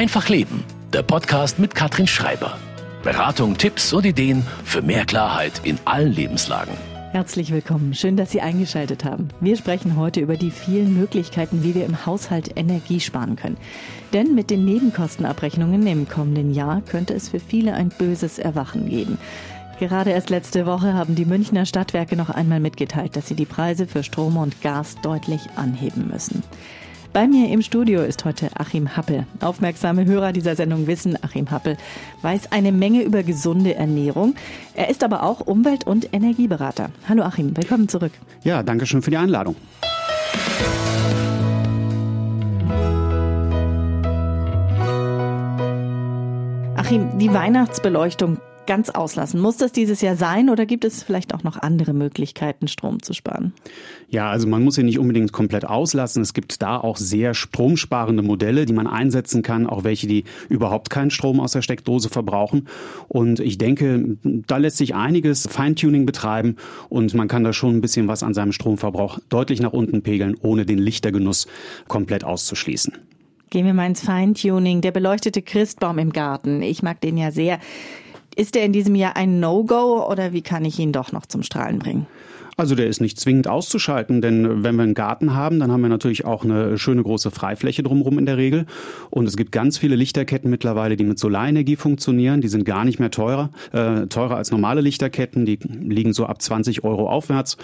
Einfach Leben, der Podcast mit Katrin Schreiber. Beratung, Tipps und Ideen für mehr Klarheit in allen Lebenslagen. Herzlich willkommen. Schön, dass Sie eingeschaltet haben. Wir sprechen heute über die vielen Möglichkeiten, wie wir im Haushalt Energie sparen können. Denn mit den Nebenkostenabrechnungen im kommenden Jahr könnte es für viele ein böses Erwachen geben. Gerade erst letzte Woche haben die Münchner Stadtwerke noch einmal mitgeteilt, dass sie die Preise für Strom und Gas deutlich anheben müssen. Bei mir im Studio ist heute Achim Happel. Aufmerksame Hörer dieser Sendung wissen, Achim Happel weiß eine Menge über gesunde Ernährung. Er ist aber auch Umwelt- und Energieberater. Hallo Achim, willkommen zurück. Ja, danke schön für die Einladung. Achim, die Weihnachtsbeleuchtung ganz auslassen. Muss das dieses Jahr sein oder gibt es vielleicht auch noch andere Möglichkeiten, Strom zu sparen? Ja, also man muss sie nicht unbedingt komplett auslassen. Es gibt da auch sehr stromsparende Modelle, die man einsetzen kann, auch welche, die überhaupt keinen Strom aus der Steckdose verbrauchen. Und ich denke, da lässt sich einiges Feintuning betreiben und man kann da schon ein bisschen was an seinem Stromverbrauch deutlich nach unten pegeln, ohne den Lichtergenuss komplett auszuschließen. Gehen wir mal ins Feintuning. Der beleuchtete Christbaum im Garten. Ich mag den ja sehr. Ist der in diesem Jahr ein No-Go oder wie kann ich ihn doch noch zum Strahlen bringen? Also der ist nicht zwingend auszuschalten, denn wenn wir einen Garten haben, dann haben wir natürlich auch eine schöne große Freifläche drumherum in der Regel. Und es gibt ganz viele Lichterketten mittlerweile, die mit Solarenergie funktionieren. Die sind gar nicht mehr teurer, äh, teurer als normale Lichterketten. Die liegen so ab 20 Euro aufwärts.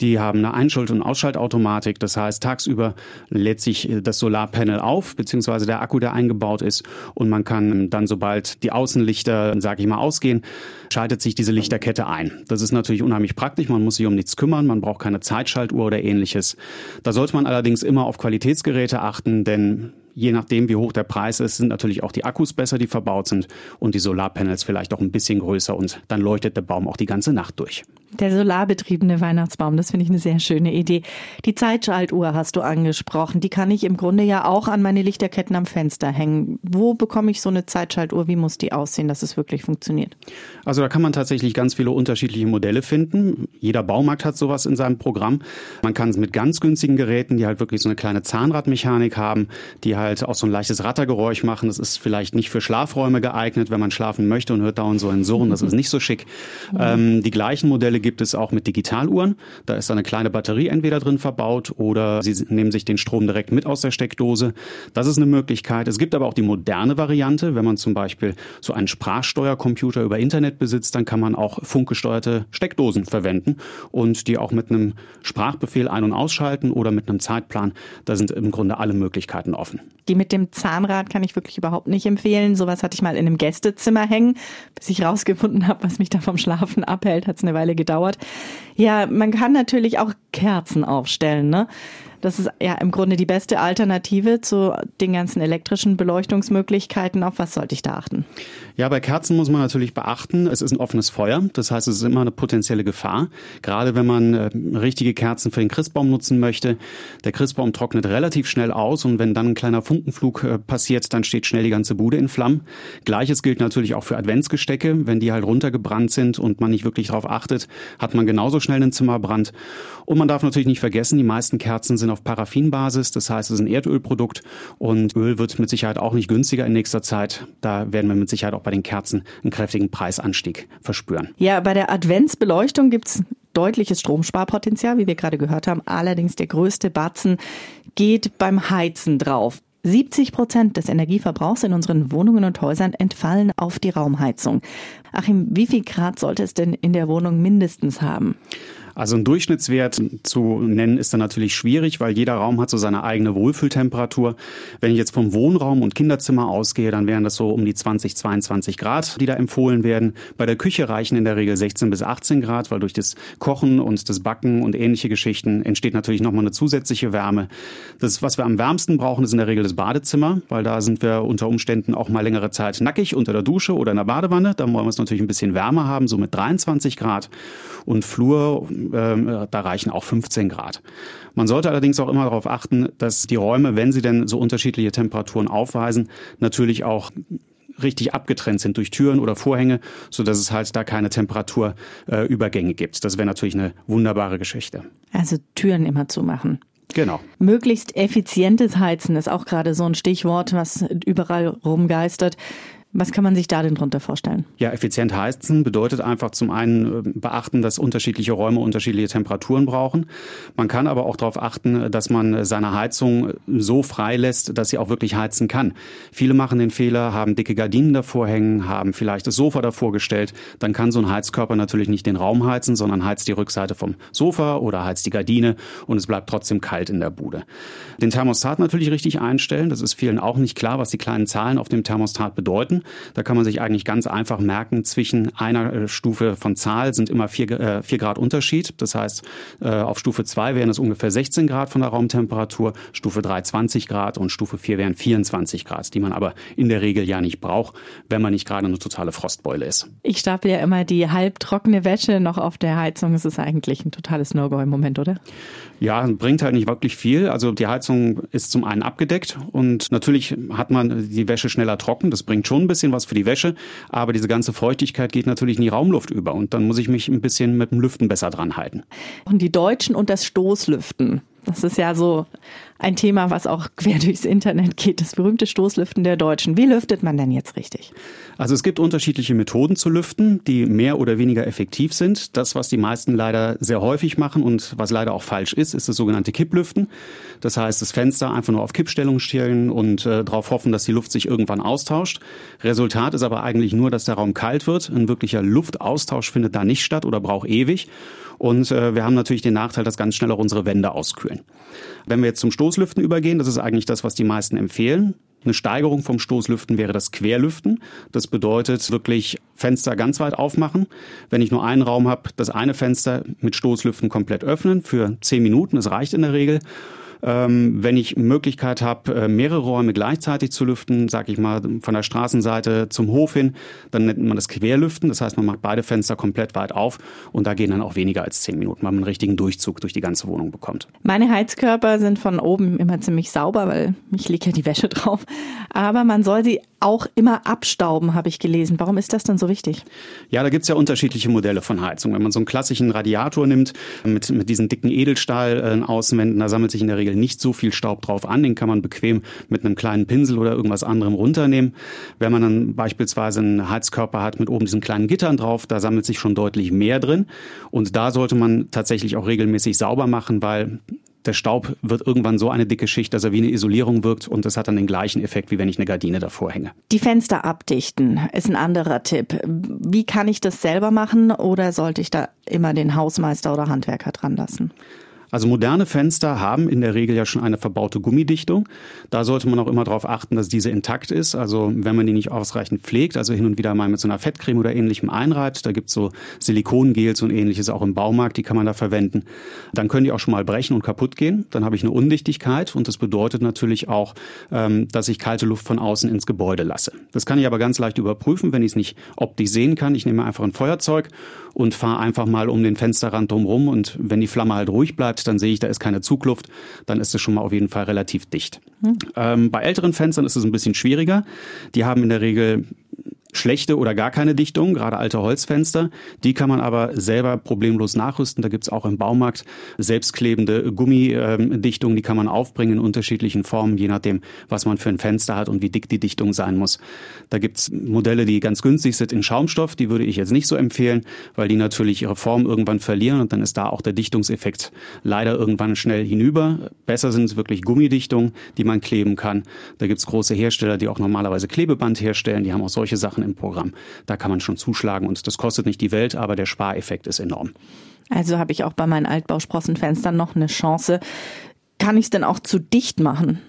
Die haben eine Einschalt- und Ausschaltautomatik. Das heißt, tagsüber lädt sich das Solarpanel auf, beziehungsweise der Akku, der eingebaut ist. Und man kann dann, sobald die Außenlichter, sage ich mal, ausgehen, schaltet sich diese Lichterkette ein. Das ist natürlich unheimlich praktisch. Man muss sich um nichts kümmern, man braucht keine Zeitschaltuhr oder ähnliches. Da sollte man allerdings immer auf Qualitätsgeräte achten, denn je nachdem, wie hoch der Preis ist, sind natürlich auch die Akkus besser, die verbaut sind und die Solarpanels vielleicht auch ein bisschen größer und dann leuchtet der Baum auch die ganze Nacht durch. Der solarbetriebene Weihnachtsbaum, das finde ich eine sehr schöne Idee. Die Zeitschaltuhr hast du angesprochen. Die kann ich im Grunde ja auch an meine Lichterketten am Fenster hängen. Wo bekomme ich so eine Zeitschaltuhr? Wie muss die aussehen, dass es wirklich funktioniert? Also da kann man tatsächlich ganz viele unterschiedliche Modelle finden. Jeder Baumarkt hat sowas in seinem Programm. Man kann es mit ganz günstigen Geräten, die halt wirklich so eine kleine Zahnradmechanik haben, die halt auch so ein leichtes Rattergeräusch machen. Das ist vielleicht nicht für Schlafräume geeignet, wenn man schlafen möchte und hört dauernd so ein Surren. Das ist nicht so schick. Mhm. Ähm, die gleichen Modelle gibt es auch mit Digitaluhren. Da ist eine kleine Batterie entweder drin verbaut oder Sie nehmen sich den Strom direkt mit aus der Steckdose. Das ist eine Möglichkeit. Es gibt aber auch die moderne Variante. Wenn man zum Beispiel so einen Sprachsteuercomputer über Internet besitzt, dann kann man auch funkgesteuerte Steckdosen verwenden und die auch mit einem Sprachbefehl ein- und ausschalten oder mit einem Zeitplan. Da sind im Grunde alle Möglichkeiten offen. Die mit dem Zahnrad kann ich wirklich überhaupt nicht empfehlen. Sowas hatte ich mal in einem Gästezimmer hängen. Bis ich rausgefunden habe, was mich da vom Schlafen abhält, hat es eine Weile gedauert. Ja, man kann natürlich auch Kerzen aufstellen, ne? Das ist ja im Grunde die beste Alternative zu den ganzen elektrischen Beleuchtungsmöglichkeiten. Auf was sollte ich da achten? Ja, bei Kerzen muss man natürlich beachten, es ist ein offenes Feuer. Das heißt, es ist immer eine potenzielle Gefahr. Gerade wenn man äh, richtige Kerzen für den Christbaum nutzen möchte. Der Christbaum trocknet relativ schnell aus und wenn dann ein kleiner Funkenflug äh, passiert, dann steht schnell die ganze Bude in Flammen. Gleiches gilt natürlich auch für Adventsgestecke. Wenn die halt runtergebrannt sind und man nicht wirklich darauf achtet, hat man genauso schnell einen Zimmerbrand. Und man darf natürlich nicht vergessen, die meisten Kerzen sind auf Paraffinbasis. Das heißt, es ist ein Erdölprodukt und Öl wird mit Sicherheit auch nicht günstiger in nächster Zeit. Da werden wir mit Sicherheit auch bei den Kerzen einen kräftigen Preisanstieg verspüren. Ja, bei der Adventsbeleuchtung gibt's deutliches Stromsparpotenzial, wie wir gerade gehört haben. Allerdings der größte Batzen geht beim Heizen drauf. 70 Prozent des Energieverbrauchs in unseren Wohnungen und Häusern entfallen auf die Raumheizung. Achim, wie viel Grad sollte es denn in der Wohnung mindestens haben? Also ein Durchschnittswert zu nennen ist dann natürlich schwierig, weil jeder Raum hat so seine eigene Wohlfühltemperatur. Wenn ich jetzt vom Wohnraum und Kinderzimmer ausgehe, dann wären das so um die 20, 22 Grad, die da empfohlen werden. Bei der Küche reichen in der Regel 16 bis 18 Grad, weil durch das Kochen und das Backen und ähnliche Geschichten entsteht natürlich nochmal eine zusätzliche Wärme. Das, was wir am wärmsten brauchen, ist in der Regel das Badezimmer, weil da sind wir unter Umständen auch mal längere Zeit nackig unter der Dusche oder in der Badewanne. Da wollen wir es natürlich ein bisschen wärmer haben, so mit 23 Grad. Und Flur ähm, da reichen auch 15 Grad. Man sollte allerdings auch immer darauf achten, dass die Räume, wenn sie denn so unterschiedliche Temperaturen aufweisen, natürlich auch richtig abgetrennt sind durch Türen oder Vorhänge, so dass es halt da keine Temperaturübergänge äh, gibt. Das wäre natürlich eine wunderbare Geschichte. Also Türen immer zumachen. Genau. Möglichst effizientes Heizen ist auch gerade so ein Stichwort, was überall rumgeistert. Was kann man sich da denn drunter vorstellen? Ja, effizient heizen bedeutet einfach zum einen äh, beachten, dass unterschiedliche Räume unterschiedliche Temperaturen brauchen. Man kann aber auch darauf achten, dass man seine Heizung so frei lässt, dass sie auch wirklich heizen kann. Viele machen den Fehler, haben dicke Gardinen davor hängen, haben vielleicht das Sofa davor gestellt. Dann kann so ein Heizkörper natürlich nicht den Raum heizen, sondern heizt die Rückseite vom Sofa oder heizt die Gardine und es bleibt trotzdem kalt in der Bude. Den Thermostat natürlich richtig einstellen. Das ist vielen auch nicht klar, was die kleinen Zahlen auf dem Thermostat bedeuten. Da kann man sich eigentlich ganz einfach merken, zwischen einer äh, Stufe von Zahl sind immer vier, äh, vier Grad Unterschied. Das heißt, äh, auf Stufe 2 wären es ungefähr 16 Grad von der Raumtemperatur, Stufe 3 20 Grad und Stufe 4 wären 24 Grad, die man aber in der Regel ja nicht braucht, wenn man nicht gerade eine totale Frostbeule ist. Ich stapel ja immer die halbtrockene Wäsche noch auf der Heizung. Es ist eigentlich ein totales No-Go im Moment, oder? Ja, bringt halt nicht wirklich viel. Also die Heizung ist zum einen abgedeckt und natürlich hat man die Wäsche schneller trocken. Das bringt schon ein bisschen was für die Wäsche, aber diese ganze Feuchtigkeit geht natürlich in die Raumluft über und dann muss ich mich ein bisschen mit dem Lüften besser dran halten. Und die Deutschen und das Stoßlüften. Das ist ja so ein Thema, was auch quer durchs Internet geht, das berühmte Stoßlüften der Deutschen. Wie lüftet man denn jetzt richtig? Also es gibt unterschiedliche Methoden zu lüften, die mehr oder weniger effektiv sind. Das, was die meisten leider sehr häufig machen und was leider auch falsch ist, ist das sogenannte Kipplüften. Das heißt, das Fenster einfach nur auf Kippstellung stellen und äh, darauf hoffen, dass die Luft sich irgendwann austauscht. Resultat ist aber eigentlich nur, dass der Raum kalt wird. Ein wirklicher Luftaustausch findet da nicht statt oder braucht ewig. Und äh, wir haben natürlich den Nachteil, dass ganz schnell auch unsere Wände auskühlen. Wenn wir jetzt zum Stoßlüften übergehen, das ist eigentlich das, was die meisten empfehlen. Eine Steigerung vom Stoßlüften wäre das Querlüften. Das bedeutet wirklich Fenster ganz weit aufmachen. Wenn ich nur einen Raum habe, das eine Fenster mit Stoßlüften komplett öffnen für zehn Minuten. Das reicht in der Regel. Ähm, wenn ich Möglichkeit habe, äh, mehrere Räume gleichzeitig zu lüften, sage ich mal von der Straßenseite zum Hof hin, dann nennt man das Querlüften. Das heißt, man macht beide Fenster komplett weit auf und da gehen dann auch weniger als zehn Minuten, weil man einen richtigen Durchzug durch die ganze Wohnung bekommt. Meine Heizkörper sind von oben immer ziemlich sauber, weil ich lege ja die Wäsche drauf. Aber man soll sie auch immer abstauben, habe ich gelesen. Warum ist das denn so wichtig? Ja, da gibt's ja unterschiedliche Modelle von Heizung. Wenn man so einen klassischen Radiator nimmt mit, mit diesen dicken Edelstahl-Außenwänden, da sammelt sich in der Regel nicht so viel Staub drauf an. Den kann man bequem mit einem kleinen Pinsel oder irgendwas anderem runternehmen. Wenn man dann beispielsweise einen Heizkörper hat mit oben diesen kleinen Gittern drauf, da sammelt sich schon deutlich mehr drin. Und da sollte man tatsächlich auch regelmäßig sauber machen, weil der Staub wird irgendwann so eine dicke Schicht, dass er wie eine Isolierung wirkt und das hat dann den gleichen Effekt, wie wenn ich eine Gardine davor hänge. Die Fenster abdichten ist ein anderer Tipp. Wie kann ich das selber machen oder sollte ich da immer den Hausmeister oder Handwerker dran lassen? Also moderne Fenster haben in der Regel ja schon eine verbaute Gummidichtung. Da sollte man auch immer darauf achten, dass diese intakt ist. Also wenn man die nicht ausreichend pflegt, also hin und wieder mal mit so einer Fettcreme oder ähnlichem einreibt, da gibt's so Silikongels und ähnliches auch im Baumarkt, die kann man da verwenden. Dann können die auch schon mal brechen und kaputt gehen. Dann habe ich eine Undichtigkeit und das bedeutet natürlich auch, ähm, dass ich kalte Luft von außen ins Gebäude lasse. Das kann ich aber ganz leicht überprüfen, wenn ich es nicht optisch sehen kann. Ich nehme einfach ein Feuerzeug und fahre einfach mal um den Fensterrand drumherum und wenn die Flamme halt ruhig bleibt, dann sehe ich, da ist keine Zugluft, dann ist es schon mal auf jeden Fall relativ dicht. Hm. Ähm, bei älteren Fenstern ist es ein bisschen schwieriger. Die haben in der Regel schlechte oder gar keine Dichtung, gerade alte Holzfenster. Die kann man aber selber problemlos nachrüsten. Da gibt's auch im Baumarkt selbstklebende Gummidichtungen, die kann man aufbringen in unterschiedlichen Formen, je nachdem, was man für ein Fenster hat und wie dick die Dichtung sein muss. Da gibt's Modelle, die ganz günstig sind in Schaumstoff. Die würde ich jetzt nicht so empfehlen, weil die natürlich ihre Form irgendwann verlieren und dann ist da auch der Dichtungseffekt leider irgendwann schnell hinüber. Besser sind wirklich Gummidichtungen, die man kleben kann. Da gibt's große Hersteller, die auch normalerweise Klebeband herstellen. Die haben auch solche Sachen Sachen im Programm. Da kann man schon zuschlagen und das kostet nicht die Welt, aber der Spareffekt ist enorm. Also habe ich auch bei meinen Altbausprossenfenstern noch eine Chance. Kann ich es denn auch zu dicht machen?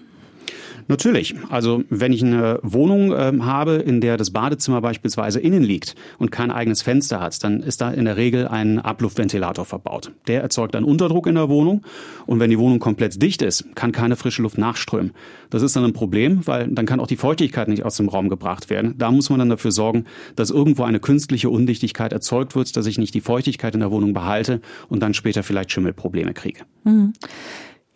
Natürlich. Also wenn ich eine Wohnung äh, habe, in der das Badezimmer beispielsweise innen liegt und kein eigenes Fenster hat, dann ist da in der Regel ein Abluftventilator verbaut. Der erzeugt einen Unterdruck in der Wohnung und wenn die Wohnung komplett dicht ist, kann keine frische Luft nachströmen. Das ist dann ein Problem, weil dann kann auch die Feuchtigkeit nicht aus dem Raum gebracht werden. Da muss man dann dafür sorgen, dass irgendwo eine künstliche Undichtigkeit erzeugt wird, dass ich nicht die Feuchtigkeit in der Wohnung behalte und dann später vielleicht Schimmelprobleme kriege. Mhm.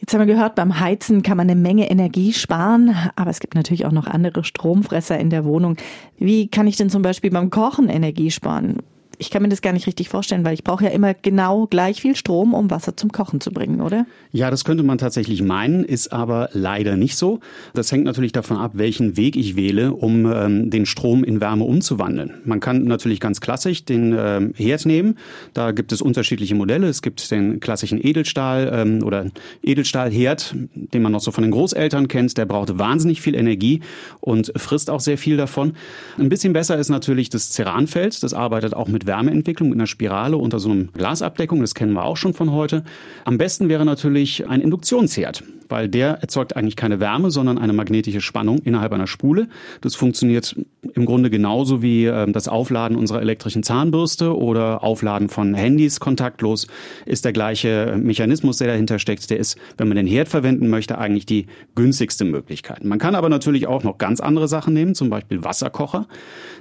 Jetzt haben wir gehört, beim Heizen kann man eine Menge Energie sparen, aber es gibt natürlich auch noch andere Stromfresser in der Wohnung. Wie kann ich denn zum Beispiel beim Kochen Energie sparen? Ich kann mir das gar nicht richtig vorstellen, weil ich brauche ja immer genau gleich viel Strom, um Wasser zum Kochen zu bringen, oder? Ja, das könnte man tatsächlich meinen, ist aber leider nicht so. Das hängt natürlich davon ab, welchen Weg ich wähle, um ähm, den Strom in Wärme umzuwandeln. Man kann natürlich ganz klassisch den ähm, Herd nehmen. Da gibt es unterschiedliche Modelle. Es gibt den klassischen Edelstahl ähm, oder Edelstahlherd, den man noch so von den Großeltern kennt. Der braucht wahnsinnig viel Energie und frisst auch sehr viel davon. Ein bisschen besser ist natürlich das Ceranfeld. Das arbeitet auch mit Wärmeentwicklung in einer Spirale unter so einem Glasabdeckung. Das kennen wir auch schon von heute. Am besten wäre natürlich ein Induktionsherd weil der erzeugt eigentlich keine Wärme, sondern eine magnetische Spannung innerhalb einer Spule. Das funktioniert im Grunde genauso wie äh, das Aufladen unserer elektrischen Zahnbürste oder Aufladen von Handys kontaktlos ist der gleiche Mechanismus, der dahinter steckt. Der ist, wenn man den Herd verwenden möchte, eigentlich die günstigste Möglichkeit. Man kann aber natürlich auch noch ganz andere Sachen nehmen, zum Beispiel Wasserkocher.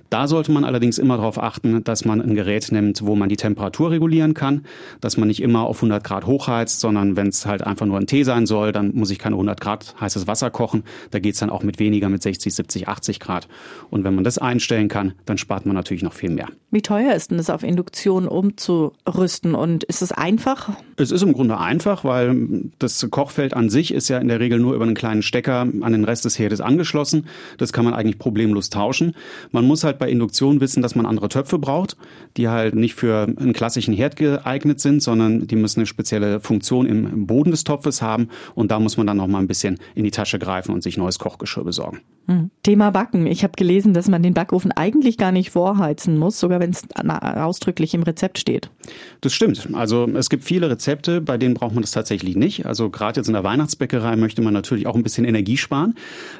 Da sollte man allerdings immer darauf achten, dass man ein Gerät nimmt, wo man die Temperatur regulieren kann, dass man nicht immer auf 100 Grad hochheizt, sondern wenn es halt einfach nur ein Tee sein soll, dann muss ich keine 100 Grad heißes Wasser kochen. Da geht's dann auch mit weniger, mit 60, 70, 80 Grad. Und wenn man das einstellen kann, dann spart man natürlich noch viel mehr. Wie teuer ist denn das auf Induktion umzurüsten und ist es einfach? Es ist im Grunde einfach, weil das Kochfeld an sich ist ja in der Regel nur über einen kleinen Stecker an den Rest des Herdes angeschlossen. Das kann man eigentlich problemlos tauschen. Man muss halt bei Induktion wissen, dass man andere Töpfe braucht, die halt nicht für einen klassischen Herd geeignet sind, sondern die müssen eine spezielle Funktion im Boden des Topfes haben und da muss man dann noch mal ein bisschen in die Tasche greifen und sich neues Kochgeschirr besorgen. Hm. Thema Backen. Ich habe gelesen, dass man den Backofen eigentlich gar nicht vorheizen muss, sogar wenn es ausdrücklich im Rezept steht. Das stimmt. Also es gibt viele Rezepte, bei denen braucht man das tatsächlich nicht. Also gerade jetzt in der Weihnachtsbäckerei möchte man natürlich auch ein bisschen Energie sparen.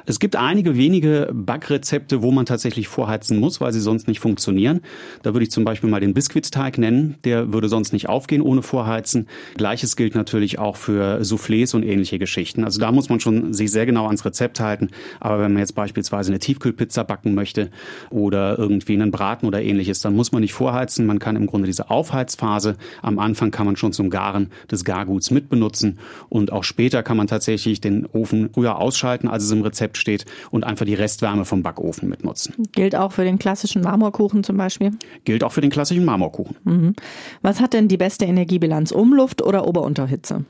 Es gibt einige wenige Backrezepte, wo man tatsächlich vorheizen muss, weil sie sonst nicht funktionieren. Da würde ich zum Beispiel mal den Biskuitteig nennen. Der würde sonst nicht aufgehen ohne Vorheizen. Gleiches gilt natürlich auch für Soufflés und ähnliche Geschichten. Also da muss man schon sich sehr genau ans Rezept halten. Aber wenn man jetzt beispielsweise eine Tiefkühlpizza backen möchte oder irgendwie einen Braten oder ähnliches, dann muss man nicht vorheizen. Man kann im Grunde diese Aufheizphase am Anfang kann man schon zum Garen des Garguts mitbenutzen und auch später kann man tatsächlich den Ofen früher ausschalten, als es im Rezept steht und einfach die Restwärme vom Backofen mitnutzen. Gilt auch für den klassischen Marmorkuchen zum Beispiel? Gilt auch für den klassischen Marmorkuchen. Mhm. Was hat denn die beste Energiebilanz? Umluft oder Ober-Unterhitze?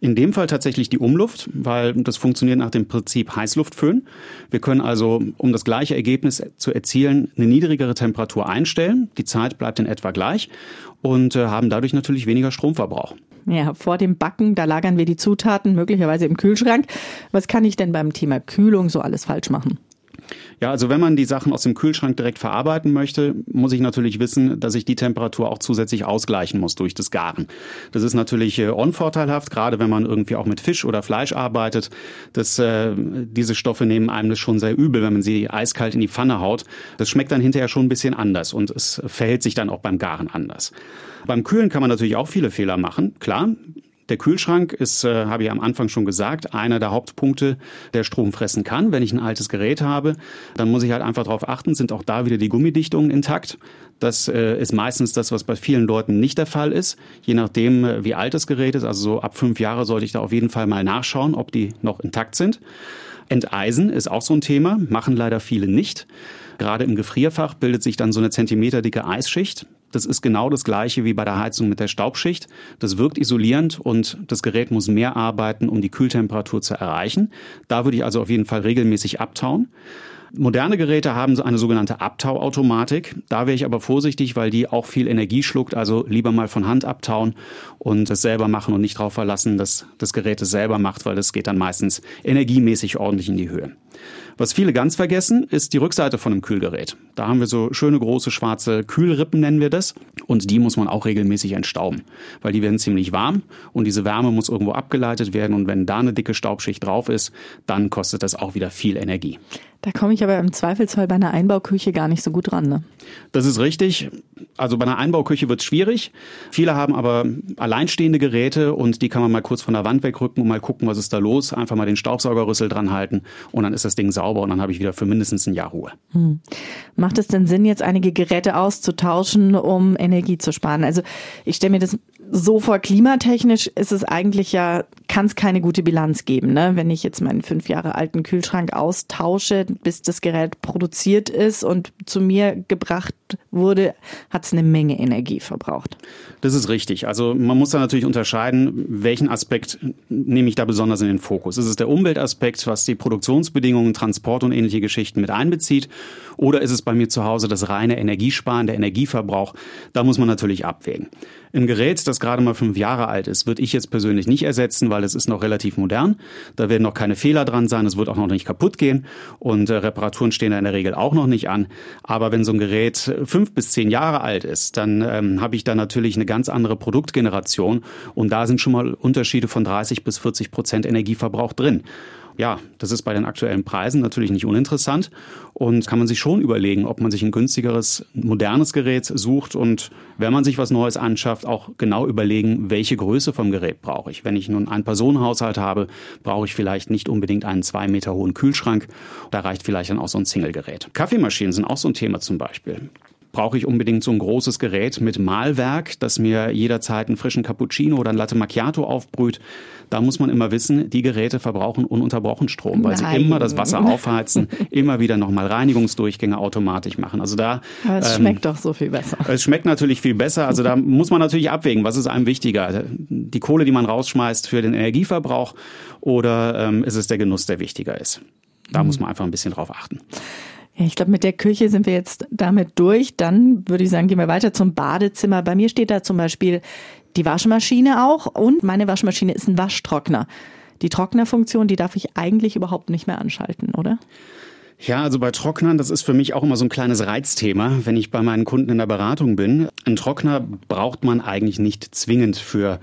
In dem Fall tatsächlich die Umluft, weil das funktioniert nach dem Prinzip Heißluftföhn. Wir können also, um das gleiche Ergebnis zu erzielen, eine niedrigere Temperatur einstellen. Die Zeit bleibt in etwa gleich und äh, haben dadurch natürlich weniger Stromverbrauch. Ja, vor dem Backen, da lagern wir die Zutaten möglicherweise im Kühlschrank. Was kann ich denn beim Thema Kühlung so alles falsch machen? Ja, also wenn man die Sachen aus dem Kühlschrank direkt verarbeiten möchte, muss ich natürlich wissen, dass ich die Temperatur auch zusätzlich ausgleichen muss durch das Garen. Das ist natürlich äh, unvorteilhaft, gerade wenn man irgendwie auch mit Fisch oder Fleisch arbeitet. Das, äh, diese Stoffe nehmen einem das schon sehr übel, wenn man sie eiskalt in die Pfanne haut. Das schmeckt dann hinterher schon ein bisschen anders und es verhält sich dann auch beim Garen anders. Beim Kühlen kann man natürlich auch viele Fehler machen. Klar, der Kühlschrank ist, äh, habe ich am Anfang schon gesagt, einer der Hauptpunkte, der Strom fressen kann. Wenn ich ein altes Gerät habe, dann muss ich halt einfach darauf achten, sind auch da wieder die Gummidichtungen intakt. Das äh, ist meistens das, was bei vielen Leuten nicht der Fall ist. Je nachdem, äh, wie alt das Gerät ist, also so ab fünf Jahre sollte ich da auf jeden Fall mal nachschauen, ob die noch intakt sind. Enteisen ist auch so ein Thema, machen leider viele nicht. Gerade im Gefrierfach bildet sich dann so eine zentimeterdicke Eisschicht. Das ist genau das gleiche wie bei der Heizung mit der Staubschicht. Das wirkt isolierend und das Gerät muss mehr arbeiten, um die Kühltemperatur zu erreichen. Da würde ich also auf jeden Fall regelmäßig abtauen. Moderne Geräte haben eine sogenannte Abtauautomatik. Da wäre ich aber vorsichtig, weil die auch viel Energie schluckt. Also lieber mal von Hand abtauen und es selber machen und nicht darauf verlassen, dass das Gerät es selber macht, weil das geht dann meistens energiemäßig ordentlich in die Höhe. Was viele ganz vergessen, ist die Rückseite von einem Kühlgerät. Da haben wir so schöne große schwarze Kühlrippen, nennen wir das. Und die muss man auch regelmäßig entstauben, weil die werden ziemlich warm und diese Wärme muss irgendwo abgeleitet werden. Und wenn da eine dicke Staubschicht drauf ist, dann kostet das auch wieder viel Energie. Da komme ich aber im Zweifelsfall bei einer Einbauküche gar nicht so gut ran. Ne? Das ist richtig. Also bei einer Einbauküche wird es schwierig. Viele haben aber alleinstehende Geräte und die kann man mal kurz von der Wand wegrücken und mal gucken, was ist da los. Einfach mal den Staubsaugerrüssel dran halten und dann ist das Ding sauber und dann habe ich wieder für mindestens ein Jahr Ruhe. Hm. Macht es denn Sinn, jetzt einige Geräte auszutauschen, um Energie zu sparen? Also ich stelle mir das so vor, klimatechnisch ist es eigentlich ja, kann es keine gute Bilanz geben. Ne? Wenn ich jetzt meinen fünf Jahre alten Kühlschrank austausche, bis das Gerät produziert ist und zu mir gebracht wurde, hat es eine Menge Energie verbraucht. Das ist richtig. Also man muss da natürlich unterscheiden, welchen Aspekt nehme ich da besonders in den Fokus. Ist es der Umweltaspekt, was die Produktionsbedingungen, Transport und ähnliche Geschichten mit einbezieht? Oder ist es bei mir zu Hause das reine Energiesparen, der Energieverbrauch? Da muss man natürlich abwägen. Ein Gerät, das gerade mal fünf Jahre alt ist, würde ich jetzt persönlich nicht ersetzen, weil es ist noch relativ modern. Da werden noch keine Fehler dran sein, es wird auch noch nicht kaputt gehen und äh, Reparaturen stehen da in der Regel auch noch nicht an. Aber wenn so ein Gerät fünf bis zehn Jahre alt ist, dann ähm, habe ich da natürlich eine ganz andere Produktgeneration und da sind schon mal Unterschiede von 30 bis 40 Prozent Energieverbrauch drin ja, das ist bei den aktuellen Preisen natürlich nicht uninteressant und kann man sich schon überlegen, ob man sich ein günstigeres, modernes Gerät sucht und wenn man sich was Neues anschafft, auch genau überlegen, welche Größe vom Gerät brauche ich. Wenn ich nun einen Personenhaushalt habe, brauche ich vielleicht nicht unbedingt einen zwei Meter hohen Kühlschrank. Da reicht vielleicht dann auch so ein Single-Gerät. Kaffeemaschinen sind auch so ein Thema zum Beispiel brauche ich unbedingt so ein großes Gerät mit Mahlwerk, das mir jederzeit einen frischen Cappuccino oder ein Latte Macchiato aufbrüht. Da muss man immer wissen, die Geräte verbrauchen ununterbrochen Strom, weil Nein. sie immer das Wasser aufheizen, immer wieder nochmal Reinigungsdurchgänge automatisch machen. Also da. Aber es ähm, schmeckt doch so viel besser. Es schmeckt natürlich viel besser. Also da muss man natürlich abwägen, was ist einem wichtiger? Die Kohle, die man rausschmeißt für den Energieverbrauch oder ähm, ist es der Genuss, der wichtiger ist? Da muss man einfach ein bisschen drauf achten. Ja, ich glaube, mit der Küche sind wir jetzt damit durch. Dann würde ich sagen, gehen wir weiter zum Badezimmer. Bei mir steht da zum Beispiel die Waschmaschine auch und meine Waschmaschine ist ein Waschtrockner. Die Trocknerfunktion, die darf ich eigentlich überhaupt nicht mehr anschalten, oder? Ja, also bei Trocknern, das ist für mich auch immer so ein kleines Reizthema, wenn ich bei meinen Kunden in der Beratung bin. Ein Trockner braucht man eigentlich nicht zwingend für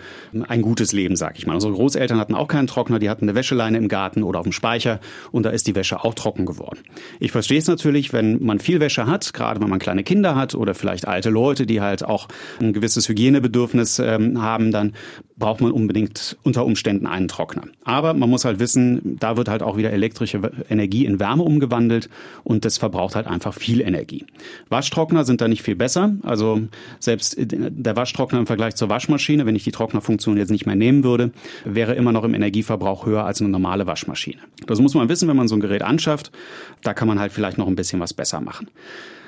ein gutes Leben, sag ich mal. Unsere Großeltern hatten auch keinen Trockner, die hatten eine Wäscheleine im Garten oder auf dem Speicher und da ist die Wäsche auch trocken geworden. Ich verstehe es natürlich, wenn man viel Wäsche hat, gerade wenn man kleine Kinder hat oder vielleicht alte Leute, die halt auch ein gewisses Hygienebedürfnis ähm, haben, dann braucht man unbedingt unter Umständen einen Trockner. Aber man muss halt wissen, da wird halt auch wieder elektrische Energie in Wärme umgewandelt und das verbraucht halt einfach viel Energie. Waschtrockner sind da nicht viel besser. Also selbst der Waschtrockner im Vergleich zur Waschmaschine, wenn ich die Trocknerfunktion jetzt nicht mehr nehmen würde, wäre immer noch im Energieverbrauch höher als eine normale Waschmaschine. Das muss man wissen, wenn man so ein Gerät anschafft. Da kann man halt vielleicht noch ein bisschen was besser machen.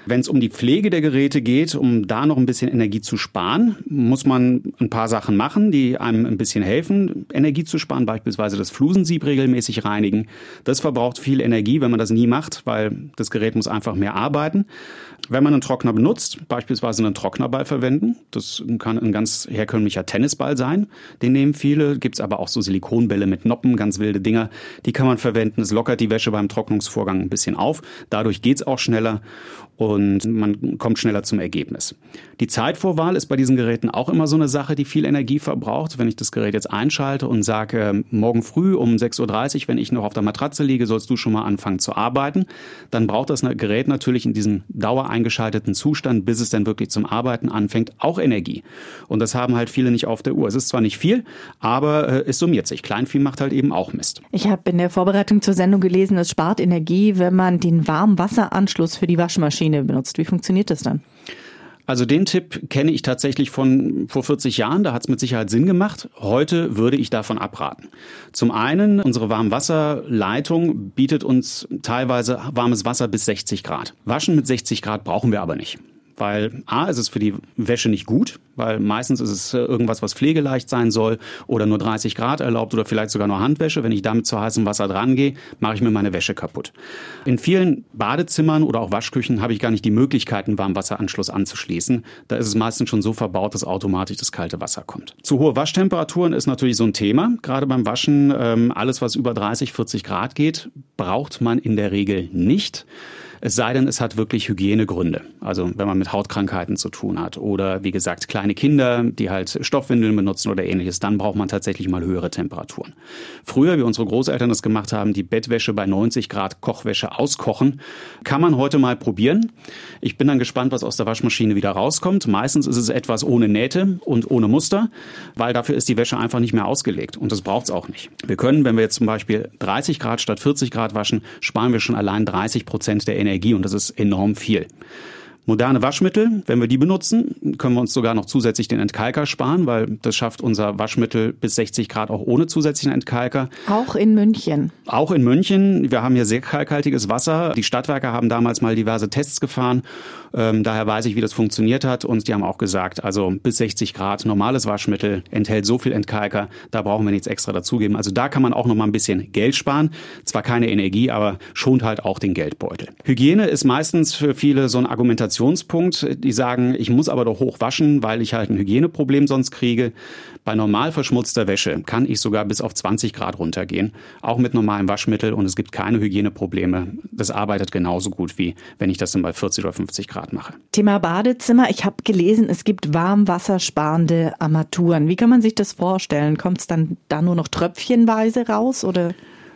Wenn es um die Pflege der Geräte geht, um da noch ein bisschen Energie zu sparen, muss man ein paar Sachen machen, die einem ein bisschen helfen, Energie zu sparen, beispielsweise das Flusensieb regelmäßig reinigen. Das verbraucht viel Energie, wenn man das nie macht, weil das Gerät muss einfach mehr arbeiten. Wenn man einen Trockner benutzt, beispielsweise einen Trocknerball verwenden, das kann ein ganz herkömmlicher Tennisball sein, den nehmen viele, gibt's aber auch so Silikonbälle mit Noppen, ganz wilde Dinger, die kann man verwenden. Es lockert die Wäsche beim Trocknungsvorgang ein bisschen auf, dadurch geht's auch schneller und man kommt schneller zum Ergebnis. Die Zeitvorwahl ist bei diesen Geräten auch immer so eine Sache, die viel Energie verbraucht. Wenn ich das Gerät jetzt einschalte und sage, morgen früh um 6.30 Uhr, wenn ich noch auf der Matratze liege, sollst du schon mal anfangen zu arbeiten, dann braucht das Gerät natürlich in diesem dauereingeschalteten Zustand, bis es dann wirklich zum Arbeiten anfängt, auch Energie. Und das haben halt viele nicht auf der Uhr. Es ist zwar nicht viel, aber äh, es summiert sich. Kleinvieh macht halt eben auch Mist. Ich habe in der Vorbereitung zur Sendung gelesen, es spart Energie, wenn man den Warmwasseranschluss für die Waschmaschine benutzt. Wie funktioniert das dann? Also den Tipp kenne ich tatsächlich von vor 40 Jahren, da hat es mit Sicherheit Sinn gemacht. Heute würde ich davon abraten. Zum einen, unsere Warmwasserleitung bietet uns teilweise warmes Wasser bis 60 Grad. Waschen mit 60 Grad brauchen wir aber nicht. Weil A, ist es für die Wäsche nicht gut, weil meistens ist es äh, irgendwas, was pflegeleicht sein soll oder nur 30 Grad erlaubt oder vielleicht sogar nur Handwäsche. Wenn ich damit zu heißem Wasser drangehe, mache ich mir meine Wäsche kaputt. In vielen Badezimmern oder auch Waschküchen habe ich gar nicht die Möglichkeit, einen Warmwasseranschluss anzuschließen. Da ist es meistens schon so verbaut, dass automatisch das kalte Wasser kommt. Zu hohe Waschtemperaturen ist natürlich so ein Thema. Gerade beim Waschen, ähm, alles was über 30, 40 Grad geht, braucht man in der Regel nicht. Es sei denn, es hat wirklich Hygienegründe. Also wenn man mit Hautkrankheiten zu tun hat oder wie gesagt kleine Kinder, die halt Stoffwindeln benutzen oder ähnliches, dann braucht man tatsächlich mal höhere Temperaturen. Früher, wie unsere Großeltern das gemacht haben, die Bettwäsche bei 90 Grad Kochwäsche auskochen, kann man heute mal probieren. Ich bin dann gespannt, was aus der Waschmaschine wieder rauskommt. Meistens ist es etwas ohne Nähte und ohne Muster, weil dafür ist die Wäsche einfach nicht mehr ausgelegt und das braucht es auch nicht. Wir können, wenn wir jetzt zum Beispiel 30 Grad statt 40 Grad waschen, sparen wir schon allein 30 Prozent der Energie und das ist enorm viel. Moderne Waschmittel, wenn wir die benutzen, können wir uns sogar noch zusätzlich den Entkalker sparen, weil das schafft unser Waschmittel bis 60 Grad auch ohne zusätzlichen Entkalker. Auch in München. Auch in München. Wir haben hier sehr kalkhaltiges Wasser. Die Stadtwerke haben damals mal diverse Tests gefahren. Ähm, daher weiß ich, wie das funktioniert hat. Und die haben auch gesagt, also bis 60 Grad normales Waschmittel enthält so viel Entkalker, da brauchen wir nichts extra dazugeben. Also da kann man auch noch mal ein bisschen Geld sparen. Zwar keine Energie, aber schont halt auch den Geldbeutel. Hygiene ist meistens für viele so ein Argumentationspunkt. Die sagen, ich muss aber doch hoch waschen, weil ich halt ein Hygieneproblem sonst kriege. Bei normal verschmutzter Wäsche kann ich sogar bis auf 20 Grad runtergehen, auch mit normalem Waschmittel und es gibt keine Hygieneprobleme. Das arbeitet genauso gut wie wenn ich das dann bei 40 oder 50 Grad mache. Thema Badezimmer. Ich habe gelesen, es gibt warmwassersparende Armaturen. Wie kann man sich das vorstellen? Kommt es dann da nur noch tröpfchenweise raus oder?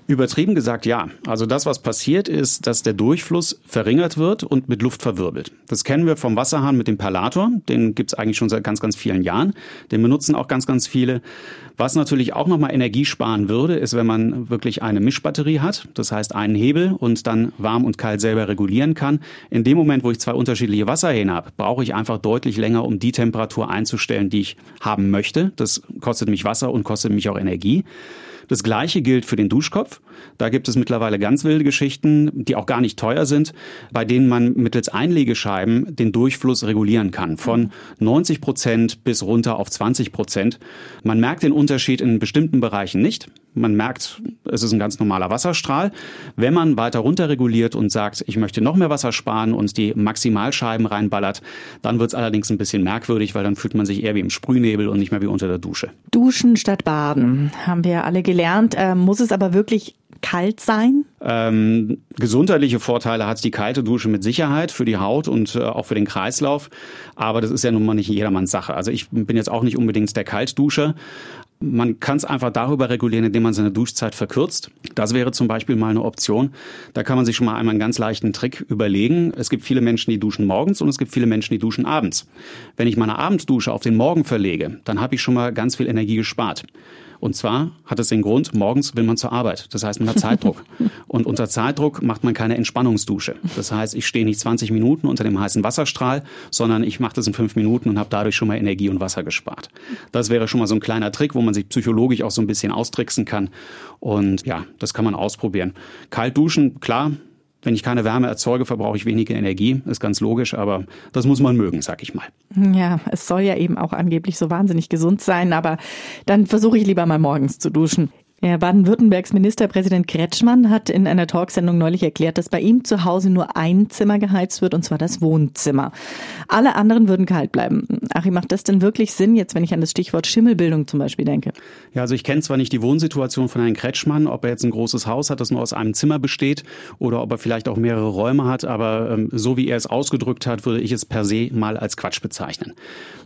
Übertrieben gesagt ja. Also das, was passiert, ist, dass der Durchfluss verringert wird und mit Luft verwirbelt. Das kennen wir vom Wasserhahn mit dem Perlator. Den gibt's eigentlich schon seit ganz, ganz vielen Jahren. Den benutzen auch ganz, ganz viele. Was natürlich auch nochmal Energie sparen würde, ist, wenn man wirklich eine Mischbatterie hat. Das heißt einen Hebel und dann warm und kalt selber regulieren kann. In dem Moment, wo ich zwei unterschiedliche Wasserhähne habe, brauche ich einfach deutlich länger, um die Temperatur einzustellen, die ich haben möchte. Das kostet mich Wasser und kostet mich auch Energie. Das gleiche gilt für den Duschkopf. Da gibt es mittlerweile ganz wilde Geschichten, die auch gar nicht teuer sind, bei denen man mittels Einlegescheiben den Durchfluss regulieren kann. Von 90 Prozent bis runter auf 20 Prozent. Man merkt den Unterschied in bestimmten Bereichen nicht. Man merkt, es ist ein ganz normaler Wasserstrahl. Wenn man weiter runter reguliert und sagt, ich möchte noch mehr Wasser sparen und die Maximalscheiben reinballert, dann wird es allerdings ein bisschen merkwürdig, weil dann fühlt man sich eher wie im Sprühnebel und nicht mehr wie unter der Dusche. Duschen statt Baden, haben wir alle gelernt. Ähm, muss es aber wirklich kalt sein? Ähm, gesundheitliche Vorteile hat die kalte Dusche mit Sicherheit für die Haut und äh, auch für den Kreislauf. Aber das ist ja nun mal nicht jedermanns Sache. Also ich bin jetzt auch nicht unbedingt der Kaltduscher. Man kann es einfach darüber regulieren, indem man seine Duschzeit verkürzt. Das wäre zum Beispiel mal eine Option. Da kann man sich schon mal einmal einen ganz leichten Trick überlegen. Es gibt viele Menschen, die duschen morgens und es gibt viele Menschen, die duschen abends. Wenn ich meine Abenddusche auf den Morgen verlege, dann habe ich schon mal ganz viel Energie gespart. Und zwar hat es den Grund, morgens will man zur Arbeit. Das heißt, man hat Zeitdruck. Und unter Zeitdruck macht man keine Entspannungsdusche. Das heißt, ich stehe nicht 20 Minuten unter dem heißen Wasserstrahl, sondern ich mache das in fünf Minuten und habe dadurch schon mal Energie und Wasser gespart. Das wäre schon mal so ein kleiner Trick, wo man sich psychologisch auch so ein bisschen austricksen kann. Und ja, das kann man ausprobieren. Kalt duschen, klar, wenn ich keine Wärme erzeuge, verbrauche ich weniger Energie, ist ganz logisch, aber das muss man mögen, sag ich mal. Ja, es soll ja eben auch angeblich so wahnsinnig gesund sein, aber dann versuche ich lieber mal morgens zu duschen. Ja, Baden-Württembergs Ministerpräsident Kretschmann hat in einer Talksendung neulich erklärt, dass bei ihm zu Hause nur ein Zimmer geheizt wird, und zwar das Wohnzimmer. Alle anderen würden kalt bleiben. Achim, macht das denn wirklich Sinn, jetzt wenn ich an das Stichwort Schimmelbildung zum Beispiel denke? Ja, also ich kenne zwar nicht die Wohnsituation von Herrn Kretschmann, ob er jetzt ein großes Haus hat, das nur aus einem Zimmer besteht, oder ob er vielleicht auch mehrere Räume hat, aber ähm, so wie er es ausgedrückt hat, würde ich es per se mal als Quatsch bezeichnen.